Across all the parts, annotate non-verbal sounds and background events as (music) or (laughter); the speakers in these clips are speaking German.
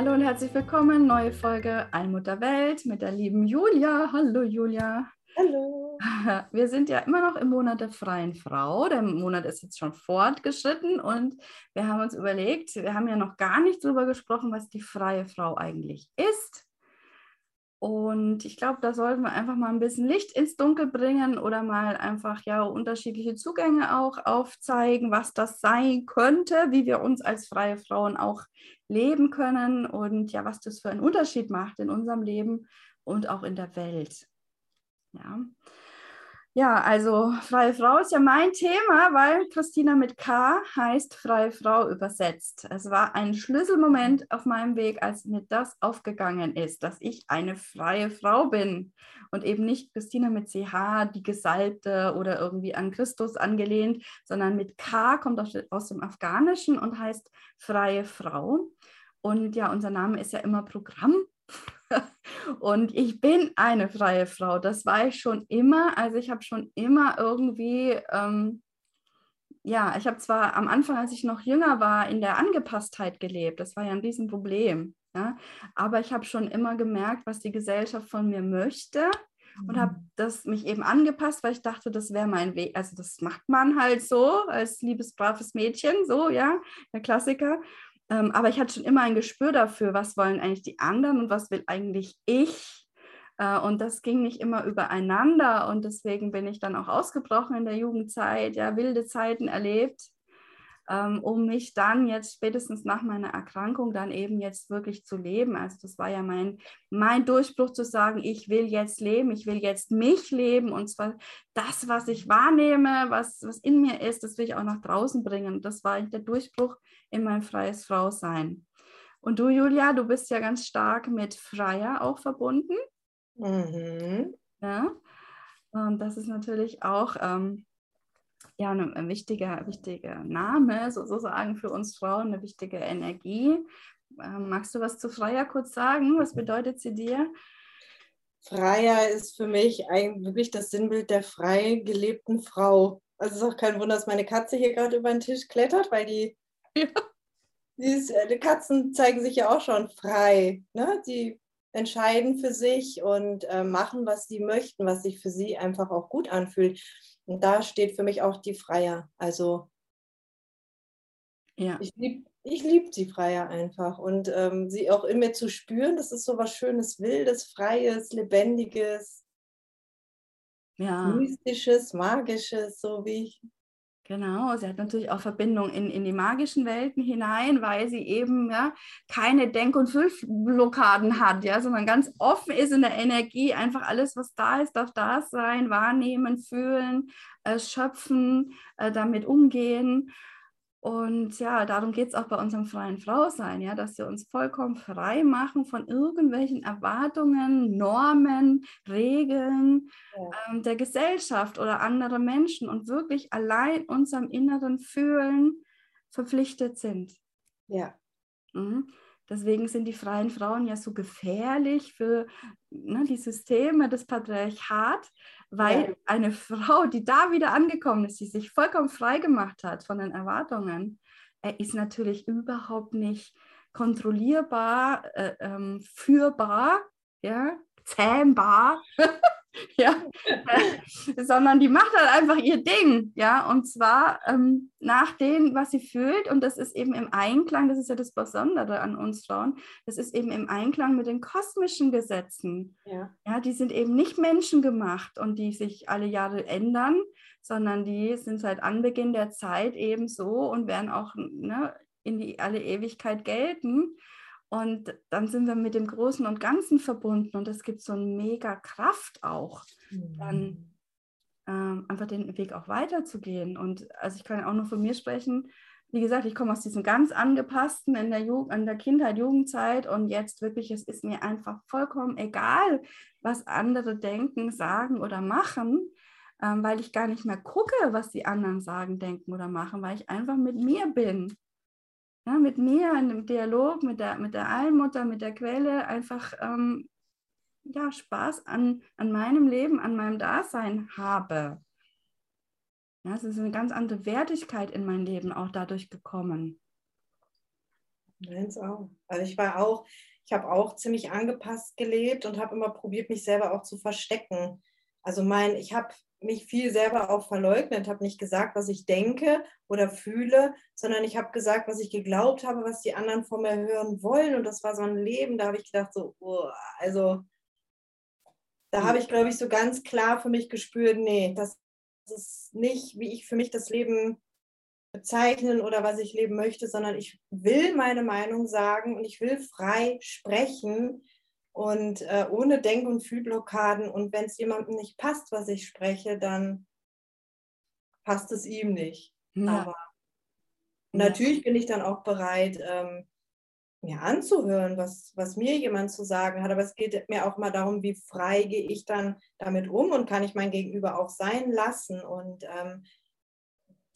Hallo und herzlich willkommen, neue Folge Allmutter Welt mit der lieben Julia. Hallo Julia. Hallo. (laughs) Wir sind ja immer noch im Monat der freien Frau. Der Monat ist jetzt schon fortgeschritten und wir haben uns überlegt, wir haben ja noch gar nicht darüber gesprochen, was die freie Frau eigentlich ist. Und ich glaube, da sollten wir einfach mal ein bisschen Licht ins Dunkel bringen oder mal einfach ja unterschiedliche Zugänge auch aufzeigen, was das sein könnte, wie wir uns als freie Frauen auch leben können und ja, was das für einen Unterschied macht in unserem Leben und auch in der Welt. Ja. Ja, also freie Frau ist ja mein Thema, weil Christina mit K heißt freie Frau übersetzt. Es war ein Schlüsselmoment auf meinem Weg, als mir das aufgegangen ist, dass ich eine freie Frau bin und eben nicht Christina mit CH, die Gesalbte oder irgendwie an Christus angelehnt, sondern mit K kommt aus dem Afghanischen und heißt freie Frau. Und ja, unser Name ist ja immer Programm. (laughs) Und ich bin eine freie Frau. Das war ich schon immer. Also ich habe schon immer irgendwie, ähm, ja, ich habe zwar am Anfang, als ich noch jünger war, in der Angepasstheit gelebt. Das war ja ein Riesenproblem. Ja? Aber ich habe schon immer gemerkt, was die Gesellschaft von mir möchte und habe mhm. das mich eben angepasst, weil ich dachte, das wäre mein Weg. Also das macht man halt so als liebes, braves Mädchen, so, ja, der Klassiker. Ähm, aber ich hatte schon immer ein Gespür dafür, was wollen eigentlich die anderen und was will eigentlich ich. Äh, und das ging nicht immer übereinander. Und deswegen bin ich dann auch ausgebrochen in der Jugendzeit, ja, wilde Zeiten erlebt, ähm, um mich dann jetzt spätestens nach meiner Erkrankung dann eben jetzt wirklich zu leben. Also das war ja mein, mein Durchbruch zu sagen, ich will jetzt leben, ich will jetzt mich leben und zwar das, was ich wahrnehme, was, was in mir ist, das will ich auch nach draußen bringen. Das war der Durchbruch in mein freies Frausein. Und du, Julia, du bist ja ganz stark mit Freier auch verbunden. Mhm. Ja. Und das ist natürlich auch ähm, ja, ein, ein wichtiger, wichtiger Name, sozusagen für uns Frauen, eine wichtige Energie. Ähm, magst du was zu Freier kurz sagen? Was bedeutet sie dir? Freier ist für mich eigentlich wirklich das Sinnbild der frei gelebten Frau. Also es ist auch kein Wunder, dass meine Katze hier gerade über den Tisch klettert, weil die ja. Ist, äh, die Katzen zeigen sich ja auch schon frei. Ne? Die entscheiden für sich und äh, machen, was sie möchten, was sich für sie einfach auch gut anfühlt. Und da steht für mich auch die Freier. Also ja. ich liebe ich lieb die Freier einfach und ähm, sie auch in mir zu spüren, das ist so was Schönes, Wildes, Freies, Lebendiges, ja. Mystisches, Magisches, so wie ich Genau, sie hat natürlich auch Verbindung in, in die magischen Welten hinein, weil sie eben ja, keine Denk- und Füllblockaden hat, ja, sondern ganz offen ist in der Energie. Einfach alles, was da ist, darf da sein, wahrnehmen, fühlen, äh, schöpfen, äh, damit umgehen. Und ja, darum geht es auch bei unserem freien Frausein, ja, dass wir uns vollkommen frei machen von irgendwelchen Erwartungen, Normen, Regeln ja. ähm, der Gesellschaft oder anderer Menschen und wirklich allein unserem inneren Fühlen verpflichtet sind. Ja. Mhm. Deswegen sind die freien Frauen ja so gefährlich für ne, die Systeme des Patriarchats, weil ja. eine (laughs) Frau, die da wieder angekommen ist, die sich vollkommen frei gemacht hat von den Erwartungen, er ist natürlich überhaupt nicht kontrollierbar, äh, ähm, führbar, ja, zähmbar. (laughs) (laughs) ja, äh, sondern die macht halt einfach ihr Ding, ja, und zwar ähm, nach dem, was sie fühlt und das ist eben im Einklang, das ist ja das Besondere an uns Frauen, das ist eben im Einklang mit den kosmischen Gesetzen, ja, ja die sind eben nicht menschengemacht und die sich alle Jahre ändern, sondern die sind seit Anbeginn der Zeit eben so und werden auch ne, in die alle Ewigkeit gelten und dann sind wir mit dem Großen und Ganzen verbunden und es gibt so eine mega Kraft auch, mhm. dann ähm, einfach den Weg auch weiterzugehen. Und also ich kann auch nur von mir sprechen. Wie gesagt, ich komme aus diesem ganz angepassten in der, Jugend, in der Kindheit, Jugendzeit und jetzt wirklich, es ist mir einfach vollkommen egal, was andere denken, sagen oder machen, ähm, weil ich gar nicht mehr gucke, was die anderen sagen, denken oder machen, weil ich einfach mit mir bin. Ja, mit mir in einem Dialog, mit der, mit der Allmutter, mit der Quelle, einfach ähm, ja, Spaß an, an meinem Leben, an meinem Dasein habe. Ja, es ist eine ganz andere Wertigkeit in mein Leben auch dadurch gekommen. Meins auch. Also ich war auch, ich habe auch ziemlich angepasst gelebt und habe immer probiert, mich selber auch zu verstecken. Also mein, ich habe mich viel selber auch verleugnet, habe nicht gesagt, was ich denke oder fühle, sondern ich habe gesagt, was ich geglaubt habe, was die anderen von mir hören wollen. Und das war so ein Leben, da habe ich gedacht, so, oh, also da habe ich, glaube ich, so ganz klar für mich gespürt, nee, das ist nicht, wie ich für mich das Leben bezeichnen oder was ich leben möchte, sondern ich will meine Meinung sagen und ich will frei sprechen und äh, ohne Denk- und Fühlblockaden. Und wenn es jemandem nicht passt, was ich spreche, dann passt es ihm nicht. Ja. Aber natürlich bin ich dann auch bereit, ähm, mir anzuhören, was, was mir jemand zu sagen hat. Aber es geht mir auch mal darum, wie frei gehe ich dann damit um und kann ich mein Gegenüber auch sein lassen und ähm,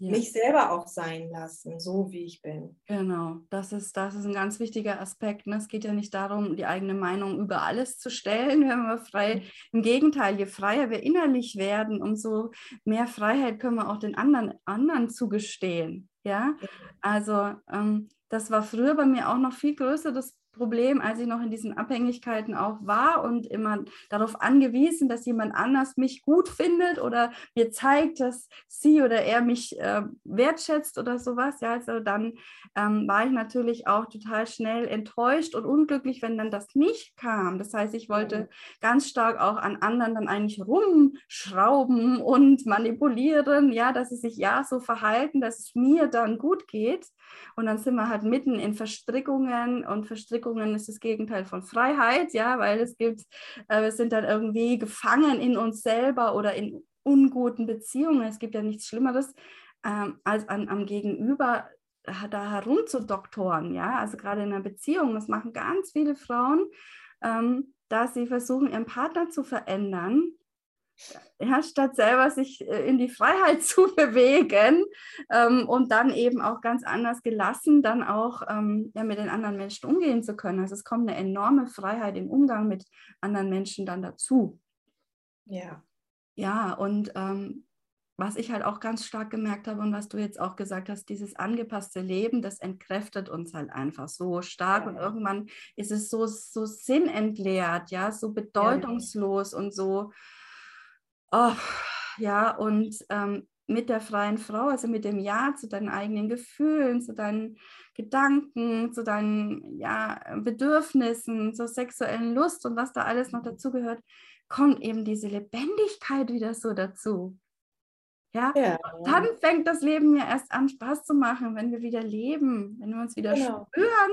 ja. mich selber auch sein lassen, so wie ich bin. Genau, das ist, das ist ein ganz wichtiger Aspekt. Ne? Es geht ja nicht darum, die eigene Meinung über alles zu stellen, (laughs) wenn wir frei. Im Gegenteil, je freier wir innerlich werden, umso mehr Freiheit können wir auch den anderen, anderen zugestehen. Ja, also ähm, das war früher bei mir auch noch viel größer, das Problem, als ich noch in diesen Abhängigkeiten auch war und immer darauf angewiesen, dass jemand anders mich gut findet oder mir zeigt, dass sie oder er mich äh, wertschätzt oder sowas. Ja, also dann ähm, war ich natürlich auch total schnell enttäuscht und unglücklich, wenn dann das nicht kam. Das heißt, ich wollte mhm. ganz stark auch an anderen dann eigentlich rumschrauben und manipulieren, ja, dass sie sich ja so verhalten, dass es mir dann gut geht. Und dann sind wir halt mitten in Verstrickungen und Verstrickungen ist das Gegenteil von Freiheit, ja, weil es gibt, äh, wir sind dann irgendwie gefangen in uns selber oder in unguten Beziehungen. Es gibt ja nichts Schlimmeres, ähm, als an, am Gegenüber äh, da herumzudoktoren, ja, also gerade in einer Beziehung, das machen ganz viele Frauen, ähm, dass sie versuchen, ihren Partner zu verändern, ja, statt selber sich äh, in die Freiheit (laughs) zu bewegen ähm, und dann eben auch ganz anders gelassen dann auch ähm, ja, mit den anderen Menschen umgehen zu können. Also es kommt eine enorme Freiheit im Umgang mit anderen Menschen dann dazu. Ja. Ja, und ähm, was ich halt auch ganz stark gemerkt habe und was du jetzt auch gesagt hast, dieses angepasste Leben, das entkräftet uns halt einfach so stark ja. und irgendwann ist es so, so sinnentleert, ja, so bedeutungslos ja. und so Oh, ja, und ähm, mit der freien Frau, also mit dem Ja zu deinen eigenen Gefühlen, zu deinen Gedanken, zu deinen ja, Bedürfnissen, zur sexuellen Lust und was da alles noch dazugehört, kommt eben diese Lebendigkeit wieder so dazu. Ja? ja? dann fängt das Leben ja erst an, Spaß zu machen, wenn wir wieder leben, wenn wir uns wieder genau. spüren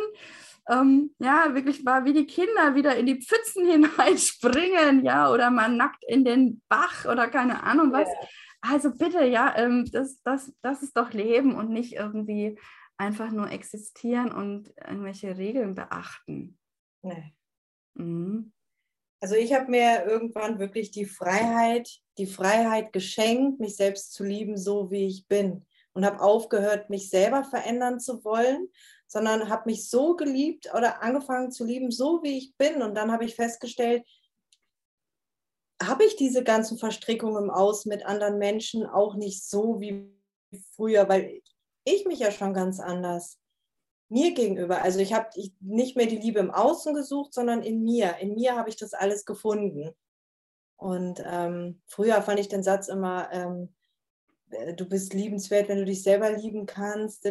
ähm, ja, wirklich war wie die Kinder wieder in die Pfützen (laughs) hineinspringen, ja, oder mal nackt in den Bach oder keine Ahnung was. Ja. Also bitte, ja, ähm, das, das, das ist doch Leben und nicht irgendwie einfach nur existieren und irgendwelche Regeln beachten. Nee. Mhm. Also ich habe mir irgendwann wirklich die Freiheit, die Freiheit geschenkt, mich selbst zu lieben, so wie ich bin. Und habe aufgehört, mich selber verändern zu wollen, sondern habe mich so geliebt oder angefangen zu lieben, so wie ich bin. Und dann habe ich festgestellt, habe ich diese ganzen Verstrickungen im Aus mit anderen Menschen auch nicht so wie früher, weil ich mich ja schon ganz anders mir gegenüber. Also ich habe nicht mehr die Liebe im Außen gesucht, sondern in mir. In mir habe ich das alles gefunden. Und ähm, früher fand ich den Satz immer, ähm, äh, du bist liebenswert, wenn du dich selber lieben kannst.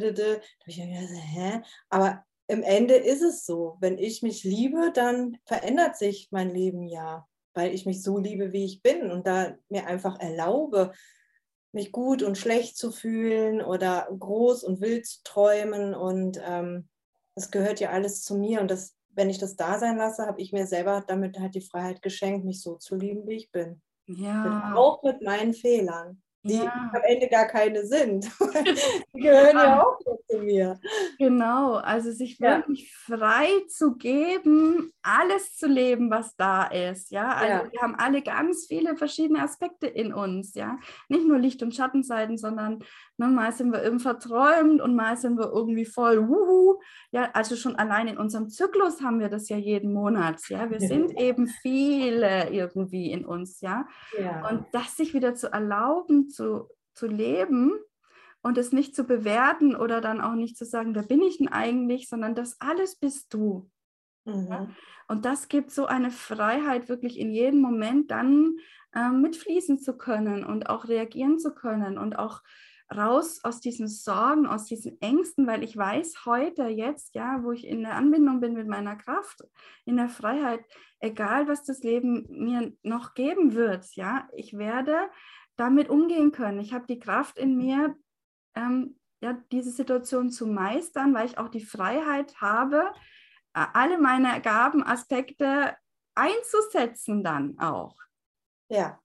Aber im Ende ist es so, wenn ich mich liebe, dann verändert sich mein Leben ja, weil ich mich so liebe, wie ich bin und da mir einfach erlaube, mich gut und schlecht zu fühlen oder groß und wild zu träumen und ähm, das gehört ja alles zu mir und das, wenn ich das da sein lasse, habe ich mir selber damit halt die Freiheit geschenkt, mich so zu lieben, wie ich bin. Ja. Auch mit meinen Fehlern die Ja. am Ende gar keine sind. (laughs) die (laughs) gehören ja auch nur zu mir. Genau, also sich Ja. wirklich frei zu geben, alles zu leben, was da ist. Ja, also Ja. wir haben alle ganz viele verschiedene Aspekte in uns. Ja, nicht nur Licht- und Schattenseiten, sondern ne, mal sind wir eben verträumt und mal sind wir irgendwie voll wuhu. Ja, also schon allein in unserem Zyklus haben wir das ja jeden Monat. Ja, wir Ja. sind eben viele irgendwie in uns. Ja, Ja. und das sich wieder zu erlauben, zu, zu leben und es nicht zu bewerten oder dann auch nicht zu sagen, wer bin ich denn eigentlich, sondern das alles bist du. Mhm. Und das gibt so eine Freiheit, wirklich in jedem Moment dann ähm, mitfließen zu können und auch reagieren zu können und auch raus aus diesen Sorgen, aus diesen Ängsten, weil ich weiß heute, jetzt, ja, wo ich in der Anbindung bin mit meiner Kraft, in der Freiheit, egal was das Leben mir noch geben wird, ja, ich werde damit umgehen können. Ich habe die Kraft in mir, ähm, ja, diese Situation zu meistern, weil ich auch die Freiheit habe, äh, alle meine Gaben, Aspekte einzusetzen dann auch. ja.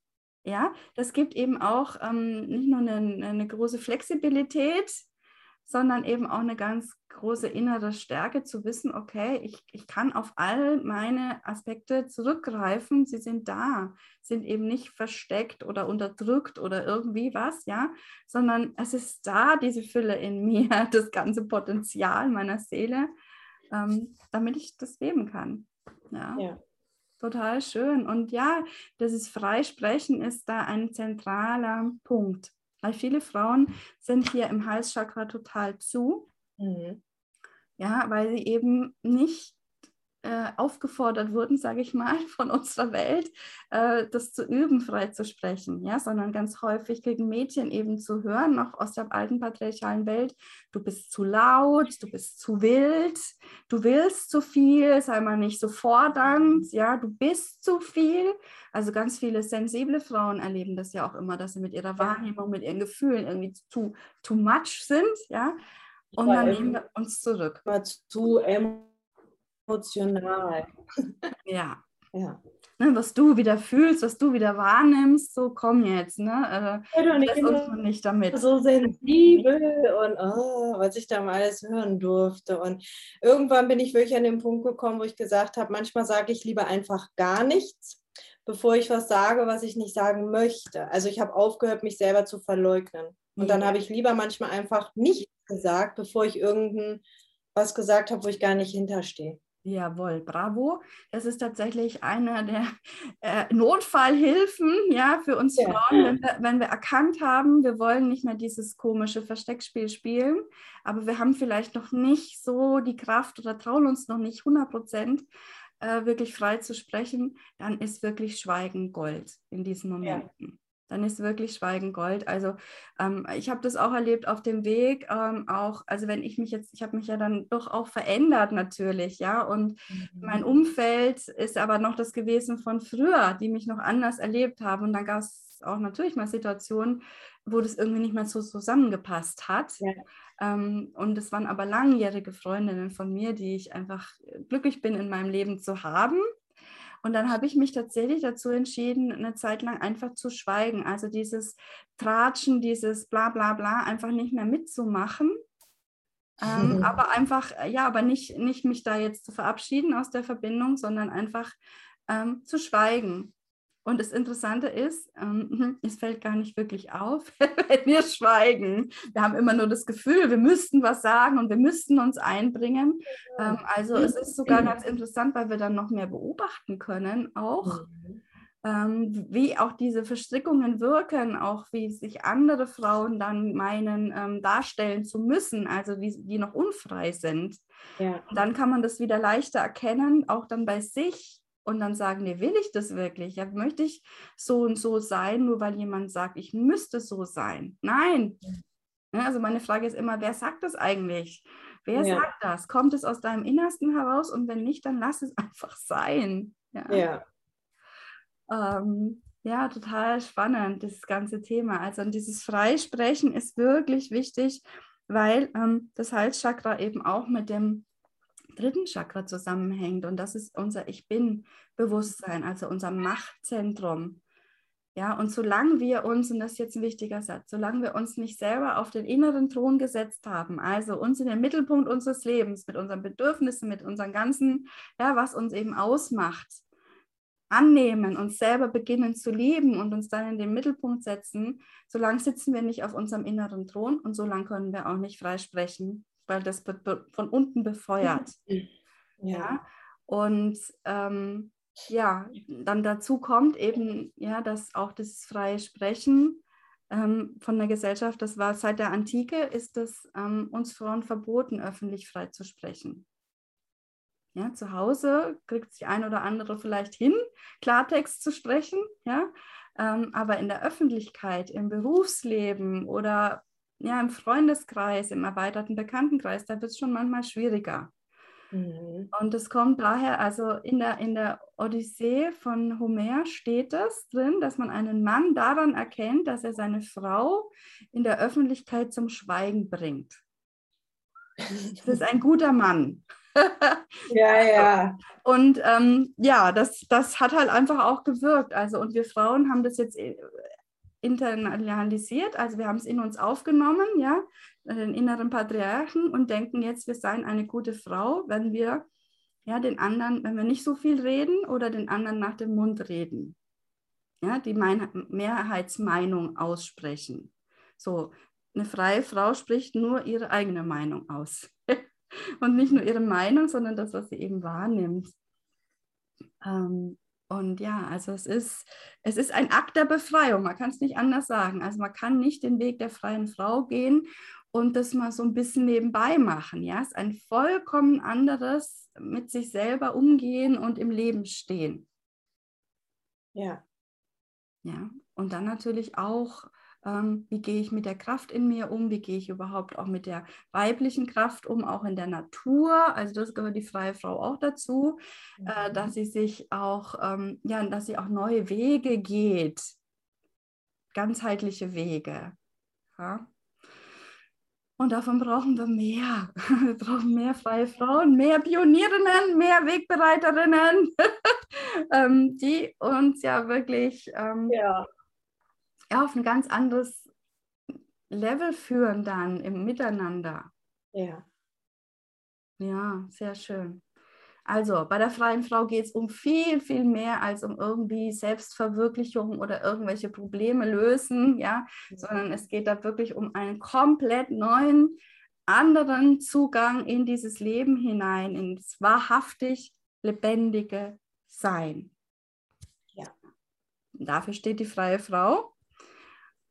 Ja, das gibt eben auch ähm, nicht nur eine, eine große Flexibilität, sondern eben auch eine ganz große innere Stärke zu wissen, okay, ich, ich kann auf all meine Aspekte zurückgreifen, sie sind da, sind eben nicht versteckt oder unterdrückt oder irgendwie was, ja, sondern es ist da, diese Fülle in mir, (laughs) das ganze Potenzial meiner Seele, ähm, damit ich das leben kann. Ja. ja. Total schön. Und ja, dieses Freisprechen ist da ein zentraler Punkt. Weil viele Frauen sind hier im Halschakra total zu, Mhm. ja, weil sie eben nicht äh, aufgefordert wurden, sage ich mal, (laughs) von unserer Welt, äh, das zu üben, frei zu sprechen, ja, sondern ganz häufig kriegen Mädchen eben zu hören, noch aus der alten patriarchalen Welt, du bist zu laut, du bist zu wild, du willst zu viel, sei mal nicht so fordernd, ja, du bist zu viel. Also ganz viele sensible Frauen erleben das ja auch immer, dass sie mit ihrer Wahrnehmung, mit ihren Gefühlen irgendwie zu too much sind, ja. Und dann nehmen wir uns zurück. Immer zu emotional. Ja. Ja. Ne, was du wieder fühlst, was du wieder wahrnimmst, so komm jetzt, ne? Äh, nicht lass uns nicht damit. so sensibel und oh, was ich da mal alles hören durfte. Und irgendwann bin ich wirklich an den Punkt gekommen, wo ich gesagt habe, manchmal sage ich lieber einfach gar nichts, bevor ich was sage, was ich nicht sagen möchte. Also ich habe aufgehört, mich selber zu verleugnen. Und dann Ja. habe ich lieber manchmal einfach nichts gesagt, bevor ich irgendein was gesagt habe, wo ich gar nicht hinterstehe. Jawohl, bravo. Das ist tatsächlich einer der (laughs) äh, Notfallhilfen ja, für uns Ja. Frauen, wenn wir, wenn wir erkannt haben, wir wollen nicht mehr dieses komische Versteckspiel spielen, aber wir haben vielleicht noch nicht so die Kraft oder trauen uns noch nicht 100 Prozent äh, wirklich frei zu sprechen, dann ist wirklich Schweigen Gold in diesen Momenten. Dann ist wirklich Schweigen Gold. Also ähm, ich habe das auch erlebt auf dem Weg, ähm, auch, also wenn ich mich jetzt, ich habe mich ja dann doch auch verändert natürlich, ja, und mein Umfeld ist aber noch das gewesen von früher, die mich noch anders erlebt haben. Und dann gab es auch natürlich mal Situationen, wo das irgendwie nicht mehr so zusammengepasst hat. Ja. Ähm, und es waren aber langjährige Freundinnen von mir, die ich einfach glücklich bin, in meinem Leben zu haben. Und dann habe ich mich tatsächlich dazu entschieden, eine Zeit lang einfach zu schweigen. Also dieses Tratschen, dieses bla bla bla, einfach nicht mehr mitzumachen. Ähm, aber einfach, äh, ja, aber nicht, nicht mich da jetzt zu verabschieden aus der Verbindung, sondern einfach ähm, zu schweigen. Und das Interessante ist, ähm, (laughs) es fällt gar nicht wirklich auf, (laughs) wenn wir schweigen. Wir haben immer nur das Gefühl, wir müssten was sagen und wir müssten uns einbringen. Ähm, also es ist sogar ganz interessant, weil wir dann noch mehr beobachten können, auch Mhm. ähm, wie auch diese Verstrickungen wirken, auch wie sich andere Frauen dann meinen, ähm, darstellen zu müssen, also wie die noch unfrei sind. Ja. Dann kann man das wieder leichter erkennen, auch dann bei sich und dann sagen, nee, will ich das wirklich? Ja, möchte ich so und so sein, nur weil jemand sagt, ich müsste so sein? Nein. Ja, also meine Frage ist immer, wer sagt das eigentlich? Wer Ja. sagt das? Kommt es aus deinem Innersten heraus? Und wenn nicht, dann lass es (laughs) einfach sein. Ja. ja. Ähm, ja, total spannend, das ganze Thema. Also dieses Freisprechen ist wirklich wichtig, weil ähm, das Halschakra eben auch mit dem dritten Chakra zusammenhängt. Und das ist unser Ich Bin-Bewusstsein, also unser Machtzentrum. Ja, und solange wir uns, und das ist jetzt ein wichtiger Satz, solange wir uns nicht selber auf den inneren Thron gesetzt haben, also uns in den Mittelpunkt unseres Lebens, mit unseren Bedürfnissen, mit unseren ganzen, ja, was uns eben ausmacht, annehmen, uns selber beginnen zu lieben und uns dann in den Mittelpunkt setzen, solange sitzen wir nicht auf unserem inneren Thron und solange können wir auch nicht frei sprechen, weil das wird von unten befeuert. Ja. ja? Und ähm, ja, dann dazu kommt eben, ja, dass auch das freie Sprechen ähm, von der Gesellschaft, das war seit der Antike, ist es ähm, uns Frauen verboten, öffentlich frei zu sprechen. Ja, zu Hause kriegt sich ein oder andere vielleicht hin, Klartext zu sprechen, ja, ähm, aber in der Öffentlichkeit, im Berufsleben oder ja, im Freundeskreis, im erweiterten Bekanntenkreis, da wird es schon manchmal schwieriger. Mhm. Und es kommt daher, also in der, in der Odyssee von Homer steht das drin, dass man einen Mann daran erkennt, dass er seine Frau in der Öffentlichkeit zum Schweigen bringt. Das ist ein guter Mann. (laughs) ja, ja. Und ähm, ja, das, das hat halt einfach auch gewirkt. Also, und wir Frauen haben das jetzt äh, internalisiert, also wir haben es in uns aufgenommen, ja, den inneren Patriarchen und denken jetzt, wir seien eine gute Frau, wenn wir ja den anderen, wenn wir nicht so viel reden oder den anderen nach dem Mund reden. Ja, die Mehrheitsmeinung aussprechen. So, eine freie Frau spricht nur ihre eigene Meinung aus. (laughs) und nicht nur ihre Meinung, sondern das, was sie eben wahrnimmt. Ähm, und ja, also es ist, es ist ein Akt der Befreiung, man kann es nicht anders sagen. Also man kann nicht den Weg der freien Frau gehen und das mal so ein bisschen nebenbei machen. Ja, es ist ein vollkommen anderes mit sich selber umgehen und im Leben stehen. Ja. Ja, und dann natürlich auch ähm, wie gehe ich mit der Kraft in mir um, wie gehe ich überhaupt auch mit der weiblichen Kraft um, auch in der Natur. Also das gehört die freie Frau auch dazu, äh, mhm. äh, dass sie sich auch, ähm, ja, dass sie auch neue Wege geht, ganzheitliche Wege. Ja? Und davon brauchen wir mehr. (laughs) Wir brauchen mehr freie Frauen, mehr Pionierinnen, mehr Wegbereiterinnen, (laughs) ähm, die uns ja wirklich ähm, ja ja, auf ein ganz anderes Level führen dann im Miteinander. Ja. Ja, sehr schön. Also bei der freien Frau geht es um viel, viel mehr als um irgendwie Selbstverwirklichung oder irgendwelche Probleme lösen, ja, mhm. sondern es geht da wirklich um einen komplett neuen, anderen Zugang in dieses Leben hinein, ins wahrhaftig lebendige Sein. Ja. Dafür steht die freie Frau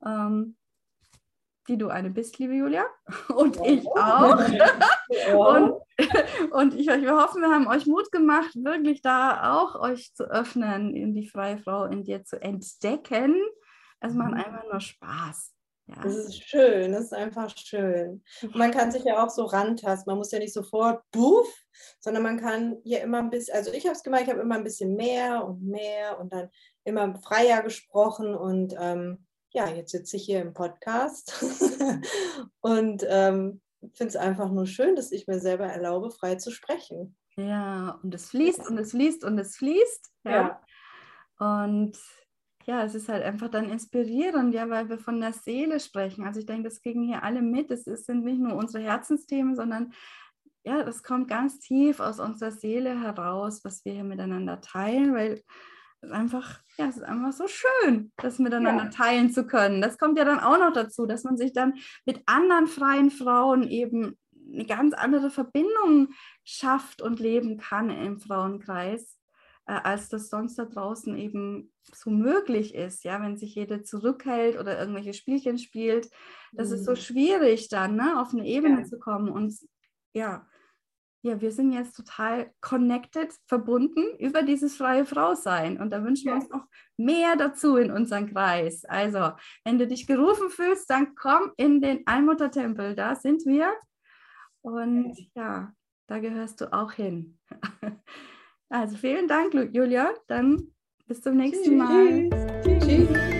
ähm, die du eine bist, liebe Julia. (laughs) Und ja. ich auch. (laughs) Ja. Und, (laughs) und ich, wir hoffen, wir haben euch Mut gemacht, wirklich da auch euch zu öffnen, in die freie Frau in dir zu entdecken. Es macht mhm. einfach nur Spaß. Ja. Das ist schön, das ist einfach schön. Und man kann sich ja auch so rantasten. Man muss ja nicht sofort buff, sondern man kann hier immer ein bisschen, also ich habe es gemacht, ich habe immer ein bisschen mehr und mehr und dann immer freier gesprochen und ähm, ja, jetzt sitze ich hier im Podcast (laughs) und ähm, finde es einfach nur schön, dass ich mir selber erlaube, frei zu sprechen. Ja, und es fließt und es fließt und es fließt. Ja. ja. Und ja, es ist halt einfach dann inspirierend, ja, weil wir von der Seele sprechen. Also ich denke, das kriegen hier alle mit. Es sind nicht nur unsere Herzensthemen, sondern ja, das kommt ganz tief aus unserer Seele heraus, was wir hier miteinander teilen, weil einfach, ja, es ist einfach so schön, das miteinander ja. teilen zu können. Das kommt ja dann auch noch dazu, dass man sich dann mit anderen freien Frauen eben eine ganz andere Verbindung schafft und leben kann im Frauenkreis, äh, als das sonst da draußen eben so möglich ist, ja, wenn sich jede zurückhält oder irgendwelche Spielchen spielt. Das mhm. ist so mhm. schwierig dann, ne, auf eine Ebene ja. zu kommen und ja, ja, wir sind jetzt total connected, verbunden über dieses freie Frau-Sein. Und da wünschen wir uns noch mehr dazu in unseren Kreis. Also, wenn du dich gerufen fühlst, dann komm in den Allmuttertempel. Da sind wir. Und ja, da gehörst du auch hin. (laughs) Also, vielen Dank, Julia. Dann bis zum nächsten Mal. Tschüss. Tschüss.